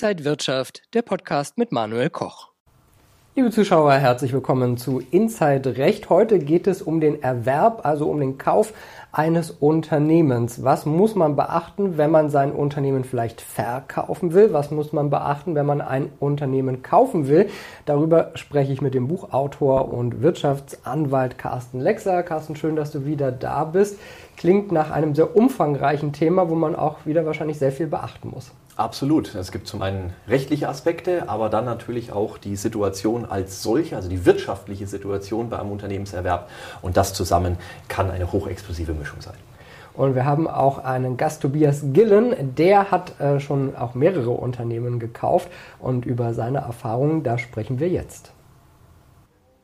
Inside Wirtschaft, der Podcast mit Manuel Koch. Liebe Zuschauer, herzlich willkommen zu Inside Recht. Heute geht es um den Erwerb, also um den Kauf eines Unternehmens. Was muss man beachten, wenn man sein Unternehmen vielleicht verkaufen will? Was muss man beachten, wenn man ein Unternehmen kaufen will? Darüber spreche ich mit dem Buchautor und Wirtschaftsanwalt Carsten Lexer. Carsten, schön, dass du wieder da bist. Klingt nach einem sehr umfangreichen Thema, wo man auch wieder wahrscheinlich sehr viel beachten muss. Absolut. Es gibt zum einen rechtliche Aspekte, aber dann natürlich auch die Situation als solche, also die wirtschaftliche Situation bei einem Unternehmenserwerb. Und das zusammen kann eine hochexplosive Mischung sein. Und wir haben auch einen Gast, Tobias Gillen, der hat äh, schon auch mehrere Unternehmen gekauft und über seine Erfahrungen, da sprechen wir jetzt.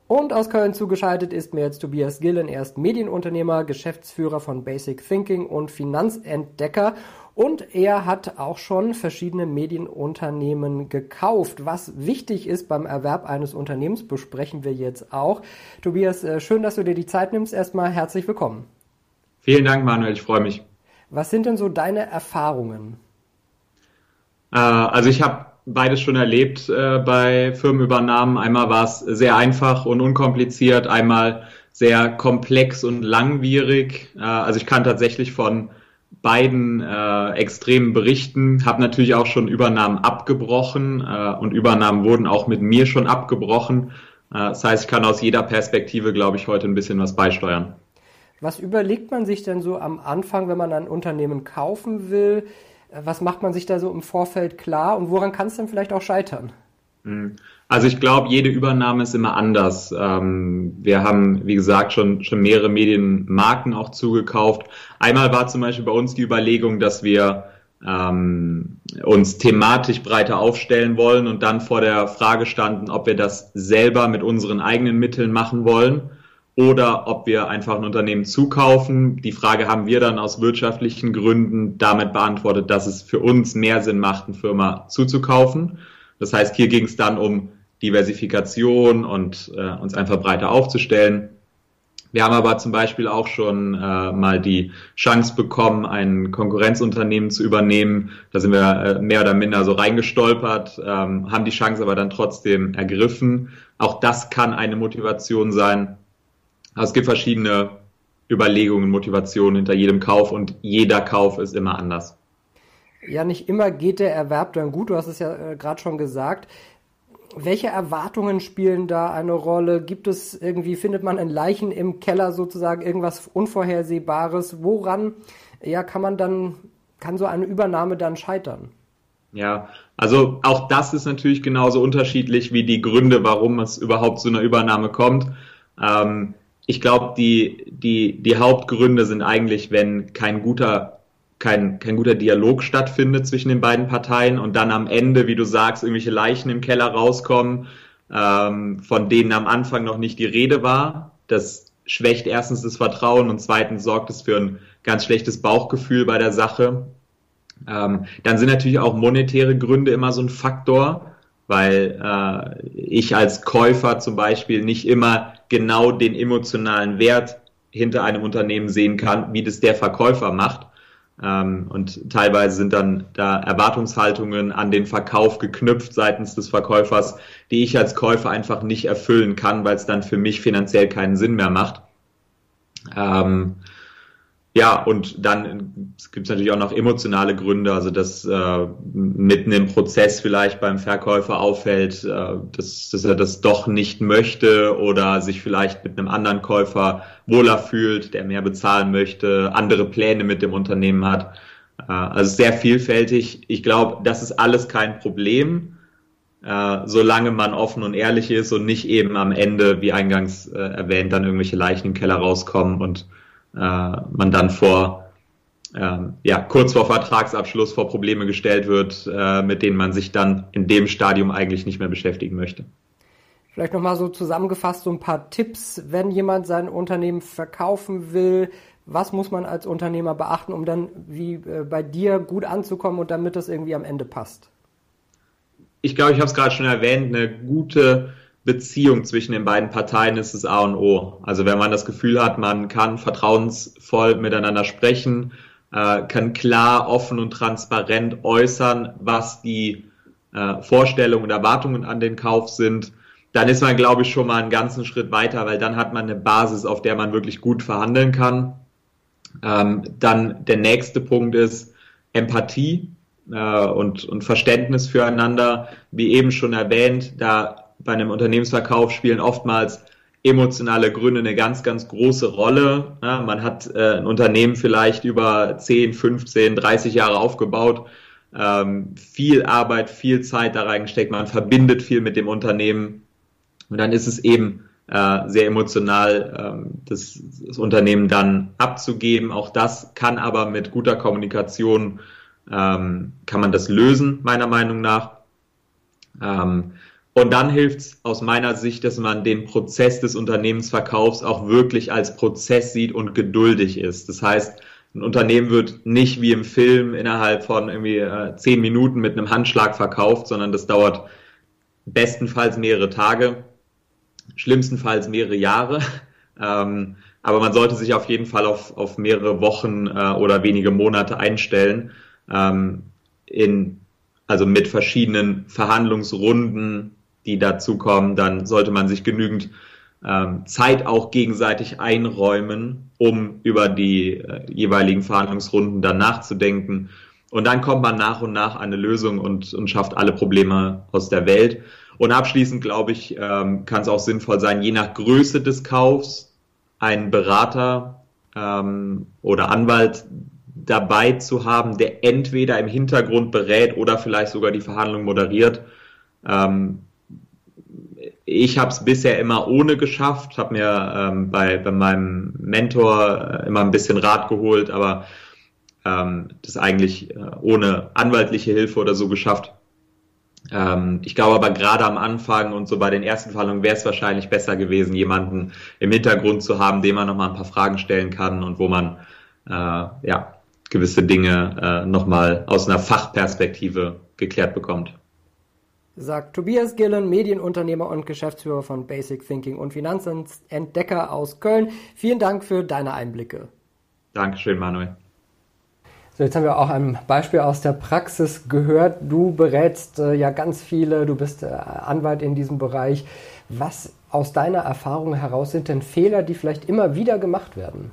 Und aus Köln zugeschaltet ist mir jetzt Tobias Gillen. Er ist Medienunternehmer, Geschäftsführer von Basic Thinking und Finanzentdecker. Und er hat auch schon verschiedene Medienunternehmen gekauft. Was wichtig ist beim Erwerb eines Unternehmens, besprechen wir jetzt auch. Tobias, äh, schön, dass du dir die Zeit nimmst. Erstmal herzlich willkommen. Vielen Dank, Manuel. Ich freue mich. Was sind denn so deine Erfahrungen? Äh, also ich habe beides schon erlebt äh, bei Firmenübernahmen. Einmal war es sehr einfach und unkompliziert, einmal sehr komplex und langwierig. also ich kann tatsächlich von beiden äh, extremen Berichten, habe natürlich auch schon Übernahmen abgebrochen äh, und Übernahmen wurden auch mit mir schon abgebrochen. Äh, das heißt, ich kann aus jeder Perspektive, glaube ich, heute ein bisschen was beisteuern. Was überlegt man sich denn so am Anfang, wenn man ein Unternehmen kaufen will? Was macht man sich da so im Vorfeld klar und woran kann es denn vielleicht auch scheitern? Mhm. Also ich glaube, jede Übernahme ist immer anders. Ähm, wir haben, wie gesagt, schon, schon mehrere Medienmarken auch zugekauft. Einmal war zum Beispiel bei uns die Überlegung, dass wir ähm, uns thematisch breiter aufstellen wollen und dann vor der Frage standen, ob wir das selber mit unseren eigenen Mitteln machen wollen oder ob wir einfach ein Unternehmen zukaufen. Die Frage haben wir dann aus wirtschaftlichen Gründen damit beantwortet, dass es für uns mehr Sinn macht, eine Firma zuzukaufen. Das heißt, hier ging es dann um Diversifikation und äh, uns einfach breiter aufzustellen. Wir haben aber zum Beispiel auch schon äh, mal die Chance bekommen, ein Konkurrenzunternehmen zu übernehmen. Da sind wir äh, mehr oder minder so reingestolpert, ähm, haben die Chance aber dann trotzdem ergriffen. Auch das kann eine Motivation sein. Also es gibt verschiedene Überlegungen, Motivationen hinter jedem Kauf und jeder Kauf ist immer anders. Ja, nicht immer geht der Erwerb dann gut. Du hast es ja äh, gerade schon gesagt. Welche Erwartungen spielen da eine Rolle? Gibt es irgendwie, findet man in Leichen im Keller sozusagen irgendwas Unvorhersehbares? Woran ja, kann man dann, kann so eine Übernahme dann scheitern? Ja, also auch das ist natürlich genauso unterschiedlich wie die Gründe, warum es überhaupt zu einer Übernahme kommt. Ähm, ich glaube, die, die, die Hauptgründe sind eigentlich, wenn kein guter kein, kein guter Dialog stattfindet zwischen den beiden Parteien und dann am Ende, wie du sagst, irgendwelche Leichen im Keller rauskommen, ähm, von denen am Anfang noch nicht die Rede war. Das schwächt erstens das Vertrauen und zweitens sorgt es für ein ganz schlechtes Bauchgefühl bei der Sache. Ähm, dann sind natürlich auch monetäre Gründe immer so ein Faktor, weil äh, ich als Käufer zum Beispiel nicht immer genau den emotionalen Wert hinter einem Unternehmen sehen kann, wie das der Verkäufer macht. Ähm, und teilweise sind dann da Erwartungshaltungen an den Verkauf geknüpft seitens des Verkäufers, die ich als Käufer einfach nicht erfüllen kann, weil es dann für mich finanziell keinen Sinn mehr macht. Ähm, ja, und dann gibt es natürlich auch noch emotionale Gründe, also dass äh, mitten im Prozess vielleicht beim Verkäufer auffällt, äh, dass, dass er das doch nicht möchte oder sich vielleicht mit einem anderen Käufer wohler fühlt, der mehr bezahlen möchte, andere Pläne mit dem Unternehmen hat. Äh, also sehr vielfältig. Ich glaube, das ist alles kein Problem, äh, solange man offen und ehrlich ist und nicht eben am Ende, wie eingangs äh, erwähnt, dann irgendwelche Leichen im Keller rauskommen und man dann vor ähm, ja, kurz vor Vertragsabschluss vor Probleme gestellt wird, äh, mit denen man sich dann in dem Stadium eigentlich nicht mehr beschäftigen möchte. Vielleicht nochmal so zusammengefasst so ein paar Tipps, wenn jemand sein Unternehmen verkaufen will. Was muss man als Unternehmer beachten, um dann wie äh, bei dir gut anzukommen und damit das irgendwie am Ende passt? Ich glaube, ich habe es gerade schon erwähnt, eine gute Beziehung zwischen den beiden Parteien ist das A und O. Also wenn man das Gefühl hat, man kann vertrauensvoll miteinander sprechen, äh, kann klar, offen und transparent äußern, was die äh, Vorstellungen und Erwartungen an den Kauf sind, dann ist man, glaube ich, schon mal einen ganzen Schritt weiter, weil dann hat man eine Basis, auf der man wirklich gut verhandeln kann. Ähm, dann der nächste Punkt ist Empathie äh, und, und Verständnis füreinander. Wie eben schon erwähnt, da bei einem Unternehmensverkauf spielen oftmals emotionale Gründe eine ganz, ganz große Rolle. Ja, man hat äh, ein Unternehmen vielleicht über 10, 15, 30 Jahre aufgebaut, ähm, viel Arbeit, viel Zeit da reingesteckt, man verbindet viel mit dem Unternehmen und dann ist es eben äh, sehr emotional, ähm, das, das, Unternehmen dann abzugeben. Auch das kann aber mit guter Kommunikation, ähm, kann man das lösen, meiner Meinung nach. Und dann hilft es aus meiner Sicht, dass man den Prozess des Unternehmensverkaufs auch wirklich als Prozess sieht und geduldig ist. Das heißt, ein Unternehmen wird nicht wie im Film innerhalb von irgendwie äh, zehn Minuten mit einem Handschlag verkauft, sondern das dauert bestenfalls mehrere Tage, schlimmstenfalls mehrere Jahre. Ähm, aber man sollte sich auf jeden Fall auf, auf mehrere Wochen äh, oder wenige Monate einstellen, ähm, in, also mit verschiedenen Verhandlungsrunden, die dazukommen, dann sollte man sich genügend ähm, Zeit auch gegenseitig einräumen, um über die äh, jeweiligen Verhandlungsrunden dann nachzudenken. Und dann kommt man nach und nach eine Lösung und, und schafft alle Probleme aus der Welt. Und abschließend, glaube ich, ähm, kann es auch sinnvoll sein, je nach Größe des Kaufs einen Berater ähm, oder Anwalt dabei zu haben, der entweder im Hintergrund berät oder vielleicht sogar die Verhandlung moderiert. Ähm, ich habe es bisher immer ohne geschafft, habe mir ähm, bei, bei meinem Mentor äh, immer ein bisschen Rat geholt, aber ähm, das eigentlich äh, ohne anwaltliche Hilfe oder so geschafft. Ähm, ich glaube aber gerade am Anfang und so bei den ersten Verhandlungen wäre es wahrscheinlich besser gewesen, jemanden im Hintergrund zu haben, dem man nochmal ein paar Fragen stellen kann und wo man äh, ja, gewisse Dinge äh, nochmal aus einer Fachperspektive geklärt bekommt sagt Tobias Gillen, Medienunternehmer und Geschäftsführer von Basic Thinking und Finanzentdecker aus Köln. Vielen Dank für deine Einblicke. Dankeschön, Manuel. So, jetzt haben wir auch ein Beispiel aus der Praxis gehört. Du berätst äh, ja ganz viele, du bist äh, Anwalt in diesem Bereich. Was aus deiner Erfahrung heraus sind denn Fehler, die vielleicht immer wieder gemacht werden?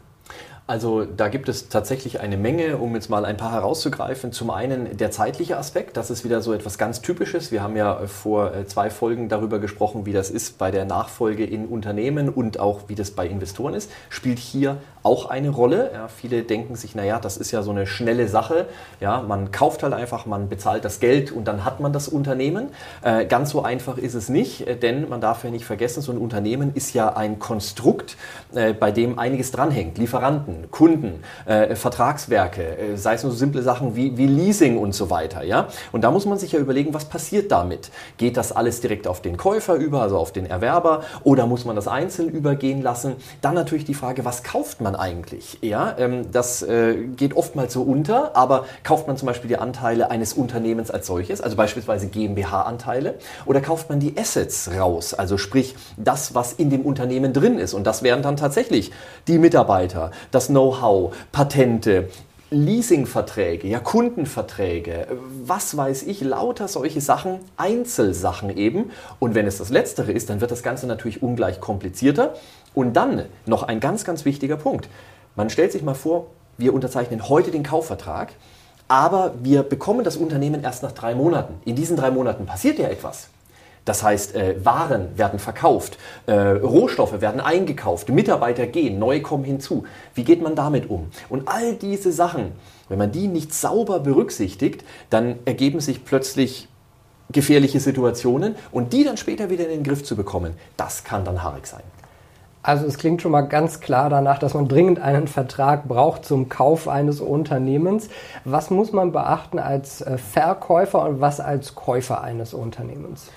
Also da gibt es tatsächlich eine Menge, um jetzt mal ein paar herauszugreifen. Zum einen der zeitliche Aspekt, das ist wieder so etwas ganz Typisches. Wir haben ja vor äh, zwei Folgen darüber gesprochen, wie das ist bei der Nachfolge in Unternehmen und auch wie das bei Investoren ist. Spielt hier auch eine Rolle. Ja, viele denken sich, naja, das ist ja so eine schnelle Sache. Ja, man kauft halt einfach, man bezahlt das Geld und dann hat man das Unternehmen. Äh, ganz so einfach ist es nicht, äh, denn man darf ja nicht vergessen, so ein Unternehmen ist ja ein Konstrukt, äh, bei dem einiges dranhängt. Lieferanten, Kunden, äh, Vertragswerke, äh, sei es nur so simple Sachen wie, wie Leasing und so weiter. Ja? Und da muss man sich ja überlegen, was passiert damit? Geht das alles direkt auf den Käufer über, also auf den Erwerber, oder muss man das einzeln übergehen lassen? Dann natürlich die Frage, was kauft man? eigentlich? Ja, ähm, das äh, geht oftmals so unter, aber kauft man zum Beispiel die Anteile eines Unternehmens als solches, also beispielsweise GmbH-Anteile, oder kauft man die Assets raus, also sprich das, was in dem Unternehmen drin ist. Und das wären dann tatsächlich die Mitarbeiter, das Know-how, Patente, Leasingverträge, ja Kundenverträge, was weiß ich, lauter solche Sachen, Einzelsachen eben. Und wenn es das Letztere ist, dann wird das Ganze natürlich ungleich komplizierter. Und dann noch ein ganz, ganz wichtiger Punkt. Man stellt sich mal vor, wir unterzeichnen heute den Kaufvertrag, aber wir bekommen das Unternehmen erst nach drei Monaten. In diesen drei Monaten passiert ja etwas. Das heißt, äh, Waren werden verkauft, äh, Rohstoffe werden eingekauft, Mitarbeiter gehen, neue kommen hinzu. Wie geht man damit um? Und all diese Sachen, wenn man die nicht sauber berücksichtigt, dann ergeben sich plötzlich gefährliche Situationen und die dann später wieder in den Griff zu bekommen, das kann dann haarig sein. Also es klingt schon mal ganz klar danach, dass man dringend einen Vertrag braucht zum Kauf eines Unternehmens. Was muss man beachten als äh, Verkäufer und was als Käufer eines Unternehmens?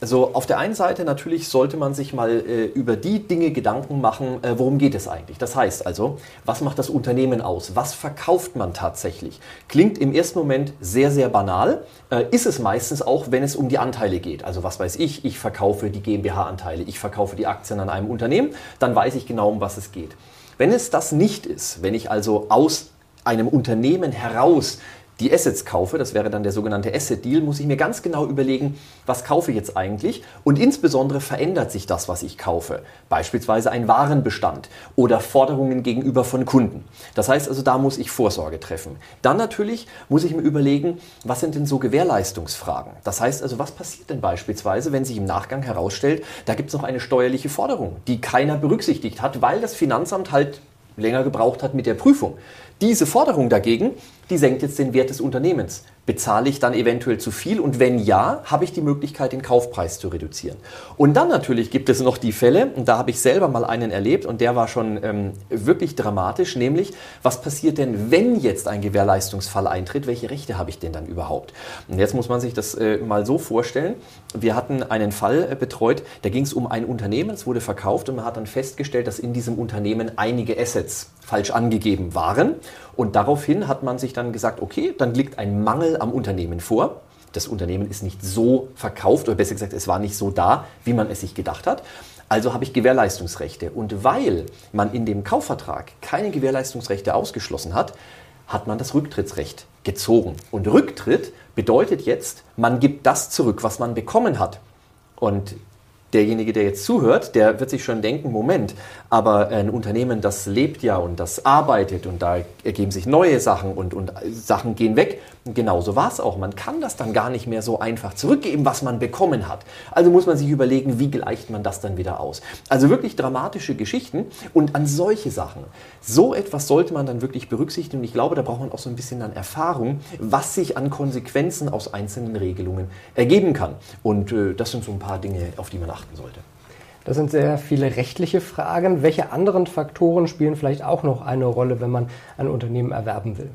Also auf der einen Seite natürlich sollte man sich mal äh, über die Dinge Gedanken machen, äh, worum geht es eigentlich. Das heißt also, was macht das Unternehmen aus? Was verkauft man tatsächlich? Klingt im ersten Moment sehr, sehr banal, äh, ist es meistens auch, wenn es um die Anteile geht. Also was weiß ich, ich verkaufe die GmbH-Anteile, ich verkaufe die Aktien an einem Unternehmen, dann weiß ich genau, um was es geht. Wenn es das nicht ist, wenn ich also aus einem Unternehmen heraus die Assets kaufe, das wäre dann der sogenannte Asset Deal, muss ich mir ganz genau überlegen, was kaufe ich jetzt eigentlich und insbesondere verändert sich das, was ich kaufe. Beispielsweise ein Warenbestand oder Forderungen gegenüber von Kunden. Das heißt also, da muss ich Vorsorge treffen. Dann natürlich muss ich mir überlegen, was sind denn so Gewährleistungsfragen? Das heißt also, was passiert denn beispielsweise, wenn sich im Nachgang herausstellt, da gibt es noch eine steuerliche Forderung, die keiner berücksichtigt hat, weil das Finanzamt halt länger gebraucht hat mit der Prüfung. Diese Forderung dagegen, die senkt jetzt den Wert des Unternehmens. Bezahle ich dann eventuell zu viel? Und wenn ja, habe ich die Möglichkeit, den Kaufpreis zu reduzieren. Und dann natürlich gibt es noch die Fälle, und da habe ich selber mal einen erlebt, und der war schon ähm, wirklich dramatisch, nämlich, was passiert denn, wenn jetzt ein Gewährleistungsfall eintritt? Welche Rechte habe ich denn dann überhaupt? Und jetzt muss man sich das äh, mal so vorstellen. Wir hatten einen Fall äh, betreut, da ging es um ein Unternehmen, es wurde verkauft und man hat dann festgestellt, dass in diesem Unternehmen einige Assets falsch angegeben waren. Und daraufhin hat man sich dann gesagt, okay, dann liegt ein Mangel am Unternehmen vor. Das Unternehmen ist nicht so verkauft oder besser gesagt, es war nicht so da, wie man es sich gedacht hat. Also habe ich Gewährleistungsrechte. Und weil man in dem Kaufvertrag keine Gewährleistungsrechte ausgeschlossen hat, hat man das Rücktrittsrecht gezogen. Und Rücktritt bedeutet jetzt, man gibt das zurück, was man bekommen hat. Und derjenige, der jetzt zuhört, der wird sich schon denken, Moment, aber ein Unternehmen, das lebt ja und das arbeitet und da ergeben sich neue Sachen und, und Sachen gehen weg. Und genauso war es auch. Man kann das dann gar nicht mehr so einfach zurückgeben, was man bekommen hat. Also muss man sich überlegen, wie gleicht man das dann wieder aus. Also wirklich dramatische Geschichten und an solche Sachen. So etwas sollte man dann wirklich berücksichtigen und ich glaube, da braucht man auch so ein bisschen dann Erfahrung, was sich an Konsequenzen aus einzelnen Regelungen ergeben kann. Und äh, das sind so ein paar Dinge, auf die man achten sollte. Das sind sehr viele rechtliche Fragen. Welche anderen Faktoren spielen vielleicht auch noch eine Rolle, wenn man ein Unternehmen erwerben will?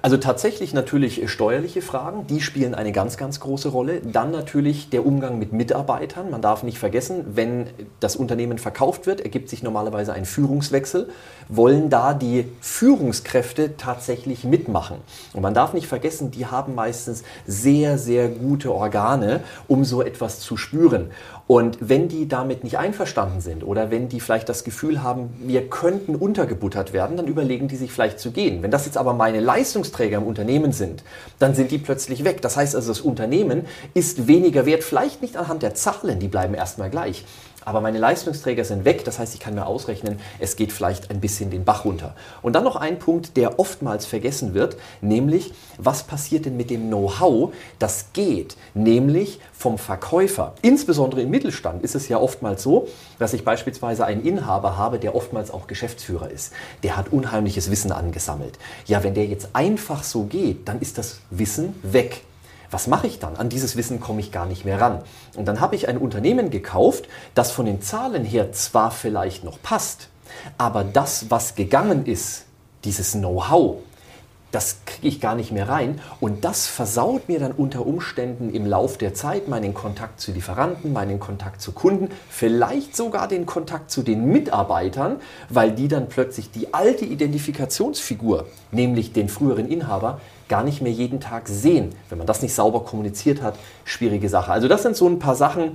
Also tatsächlich natürlich steuerliche Fragen, die spielen eine ganz, ganz große Rolle. Dann natürlich der Umgang mit Mitarbeitern. Man darf nicht vergessen, wenn das Unternehmen verkauft wird, ergibt sich normalerweise ein Führungswechsel. Wollen da die Führungskräfte tatsächlich mitmachen? Und man darf nicht vergessen, die haben meistens sehr, sehr gute Organe, um so etwas zu spüren. Und wenn die damit nicht einverstanden sind oder wenn die vielleicht das Gefühl haben, wir könnten untergebuttert werden, dann überlegen die sich vielleicht zu gehen. Wenn das jetzt aber meine Leistungsträger im Unternehmen sind, dann sind die plötzlich weg. Das heißt also, das Unternehmen ist weniger wert, vielleicht nicht anhand der Zahlen, die bleiben erstmal gleich, aber meine Leistungsträger sind weg, das heißt, ich kann mir ausrechnen, es geht vielleicht ein bisschen den Bach runter. Und dann noch ein Punkt, der oftmals vergessen wird, nämlich, was passiert denn mit dem Know-how, das geht, nämlich vom Verkäufer. Insbesondere im Mittelstand ist es ja oftmals so, dass ich beispielsweise einen Inhaber habe, der oftmals auch Geschäftsführer ist. Der hat unheimliches Wissen angesammelt. Ja, wenn der jetzt einfach so geht, dann ist das Wissen weg was mache ich dann? An dieses Wissen komme ich gar nicht mehr ran. Und dann habe ich ein Unternehmen gekauft, das von den Zahlen her zwar vielleicht noch passt, aber das, was gegangen ist, dieses Know-how, das kriege ich gar nicht mehr rein und das versaut mir dann unter Umständen im Lauf der Zeit meinen Kontakt zu Lieferanten, meinen Kontakt zu Kunden, vielleicht sogar den Kontakt zu den Mitarbeitern, weil die dann plötzlich die alte Identifikationsfigur, nämlich den früheren Inhaber, gar nicht mehr jeden Tag sehen. Wenn man das nicht sauber kommuniziert hat, schwierige Sache. Also das sind so ein paar Sachen.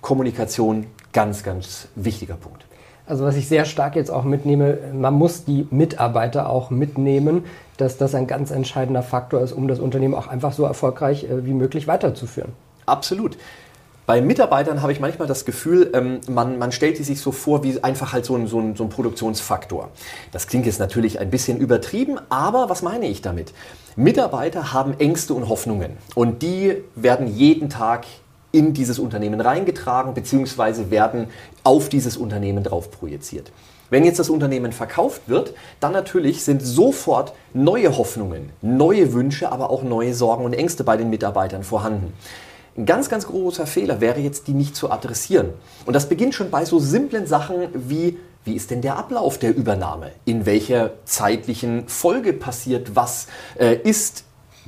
Kommunikation, ganz, ganz wichtiger Punkt. Also was ich sehr stark jetzt auch mitnehme, man muss die Mitarbeiter auch mitnehmen, dass das ein ganz entscheidender Faktor ist, um das Unternehmen auch einfach so erfolgreich äh, wie möglich weiterzuführen. Absolut. Bei Mitarbeitern habe ich manchmal das Gefühl, ähm, man, man stellt die sich so vor wie einfach halt so ein, so, ein, so ein Produktionsfaktor. Das klingt jetzt natürlich ein bisschen übertrieben, aber was meine ich damit? Mitarbeiter haben Ängste und Hoffnungen und die werden jeden Tag in dieses Unternehmen reingetragen bzw. werden auf dieses Unternehmen drauf projiziert. Wenn jetzt das Unternehmen verkauft wird, dann natürlich sind sofort neue Hoffnungen, neue Wünsche, aber auch neue Sorgen und Ängste bei den Mitarbeitern vorhanden. Ein ganz, ganz großer Fehler wäre jetzt, die nicht zu adressieren. Und das beginnt schon bei so simplen Sachen wie wie ist denn der Ablauf der Übernahme? In welcher zeitlichen Folge passiert was? Äh, ist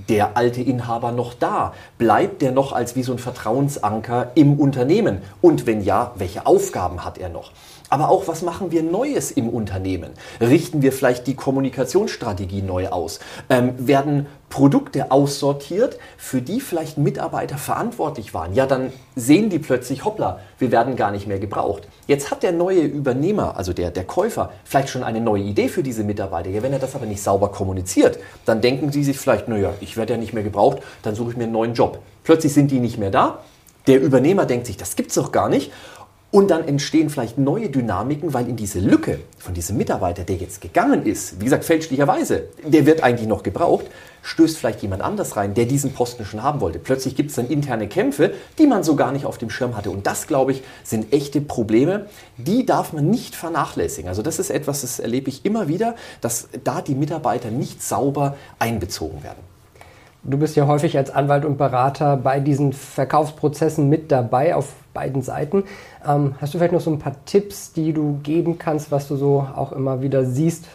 der alte Inhaber noch da? Bleibt der noch als wie so ein Vertrauensanker im Unternehmen? Und wenn ja, welche Aufgaben hat er noch? Aber auch, was machen wir Neues im Unternehmen? Richten wir vielleicht die Kommunikationsstrategie neu aus? Ähm, werden Produkte aussortiert, für die vielleicht Mitarbeiter verantwortlich waren? Ja, dann sehen die plötzlich, hoppla, wir werden gar nicht mehr gebraucht. Jetzt hat der neue Übernehmer, also der, der Käufer, vielleicht schon eine neue Idee für diese Mitarbeiter. Ja, wenn er das aber nicht sauber kommuniziert, dann denken sie sich vielleicht, naja, ich werde ja nicht mehr gebraucht, dann suche ich mir einen neuen Job. Plötzlich sind die nicht mehr da. Der Übernehmer denkt sich, das gibt's doch gar nicht. Und dann entstehen vielleicht neue Dynamiken, weil in diese Lücke von diesem Mitarbeiter, der jetzt gegangen ist, wie gesagt, fälschlicherweise, der wird eigentlich noch gebraucht, stößt vielleicht jemand anders rein, der diesen Posten schon haben wollte. Plötzlich gibt es dann interne Kämpfe, die man so gar nicht auf dem Schirm hatte. Und das, glaube ich, sind echte Probleme, die darf man nicht vernachlässigen. Also das ist etwas, das erlebe ich immer wieder, dass da die Mitarbeiter nicht sauber einbezogen werden. Du bist ja häufig als Anwalt und Berater bei diesen Verkaufsprozessen mit dabei auf beiden Seiten. Ähm, hast du vielleicht noch so ein paar Tipps, die du geben kannst, was du so auch immer wieder siehst?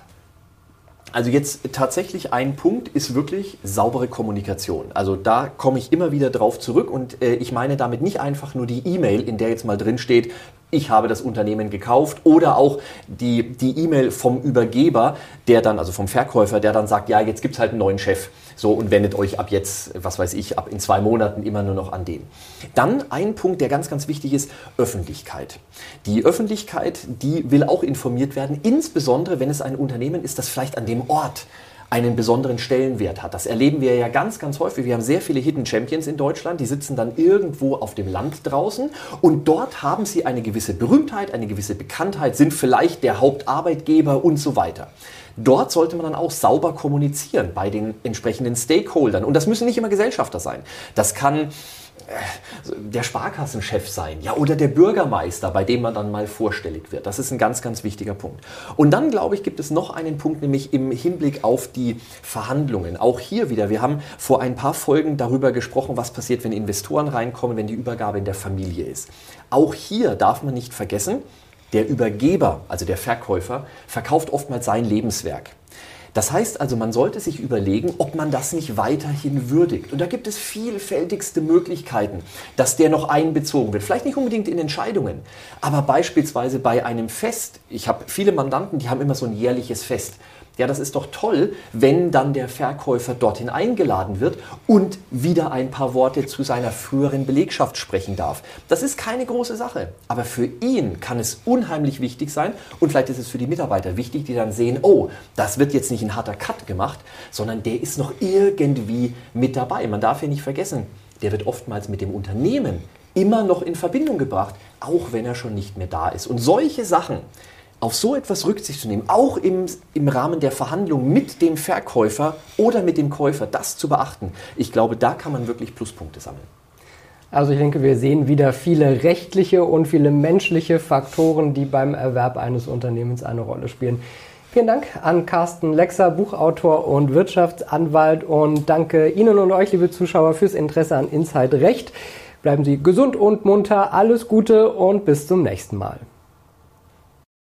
Also jetzt tatsächlich ein Punkt ist wirklich saubere Kommunikation. Also da komme ich immer wieder drauf zurück und äh, ich meine damit nicht einfach nur die E-Mail, in der jetzt mal drin steht, ich habe das Unternehmen gekauft oder auch die die E-Mail vom Übergeber, der dann, also vom Verkäufer, der dann sagt, ja, jetzt gibt es halt einen neuen Chef. So und wendet euch ab jetzt, was weiß ich, ab in zwei Monaten immer nur noch an den. Dann ein Punkt, der ganz, ganz wichtig ist, Öffentlichkeit. Die Öffentlichkeit, die will auch informiert werden, insbesondere wenn es ein Unternehmen ist, das vielleicht an dem Ort einen besonderen Stellenwert hat. Das erleben wir ja ganz, ganz häufig. Wir haben sehr viele Hidden Champions in Deutschland, die sitzen dann irgendwo auf dem Land draußen und dort haben sie eine gewisse Berühmtheit, eine gewisse Bekanntheit, sind vielleicht der Hauptarbeitgeber und so weiter. Dort sollte man dann auch sauber kommunizieren bei den entsprechenden Stakeholdern. Und das müssen nicht immer Gesellschafter sein. Das kann der Sparkassenchef sein, ja, oder der Bürgermeister, bei dem man dann mal vorstellig wird. Das ist ein ganz, ganz wichtiger Punkt. Und dann, glaube ich, gibt es noch einen Punkt, nämlich im Hinblick auf die Verhandlungen. Auch hier wieder, wir haben vor ein paar Folgen darüber gesprochen, was passiert, wenn Investoren reinkommen, wenn die Übergabe in der Familie ist. Auch hier darf man nicht vergessen, der Übergeber, also der Verkäufer, verkauft oftmals sein Lebenswerk. Das heißt also, man sollte sich überlegen, ob man das nicht weiterhin würdigt. Und da gibt es vielfältigste Möglichkeiten, dass der noch einbezogen wird. Vielleicht nicht unbedingt in Entscheidungen, aber beispielsweise bei einem Fest. Ich habe viele Mandanten, die haben immer so ein jährliches Fest. Ja, das ist doch toll, wenn dann der Verkäufer dorthin eingeladen wird und wieder ein paar Worte zu seiner früheren Belegschaft sprechen darf. Das ist keine große Sache, aber für ihn kann es unheimlich wichtig sein und vielleicht ist es für die Mitarbeiter wichtig, die dann sehen, oh, das wird jetzt nicht ein harter Cut gemacht, sondern der ist noch irgendwie mit dabei. Man darf hier nicht vergessen, der wird oftmals mit dem Unternehmen immer noch in Verbindung gebracht, auch wenn er schon nicht mehr da ist. Und solche Sachen, auf so etwas Rücksicht zu nehmen, auch im, im Rahmen der Verhandlung mit dem Verkäufer oder mit dem Käufer, das zu beachten, ich glaube, da kann man wirklich Pluspunkte sammeln. Also ich denke, wir sehen wieder viele rechtliche und viele menschliche Faktoren, die beim Erwerb eines Unternehmens eine Rolle spielen. Vielen Dank an Carsten Lexer, Buchautor und Wirtschaftsanwalt und danke Ihnen und euch, liebe Zuschauer, fürs Interesse an Inside Recht. Bleiben Sie gesund und munter, alles Gute und bis zum nächsten Mal.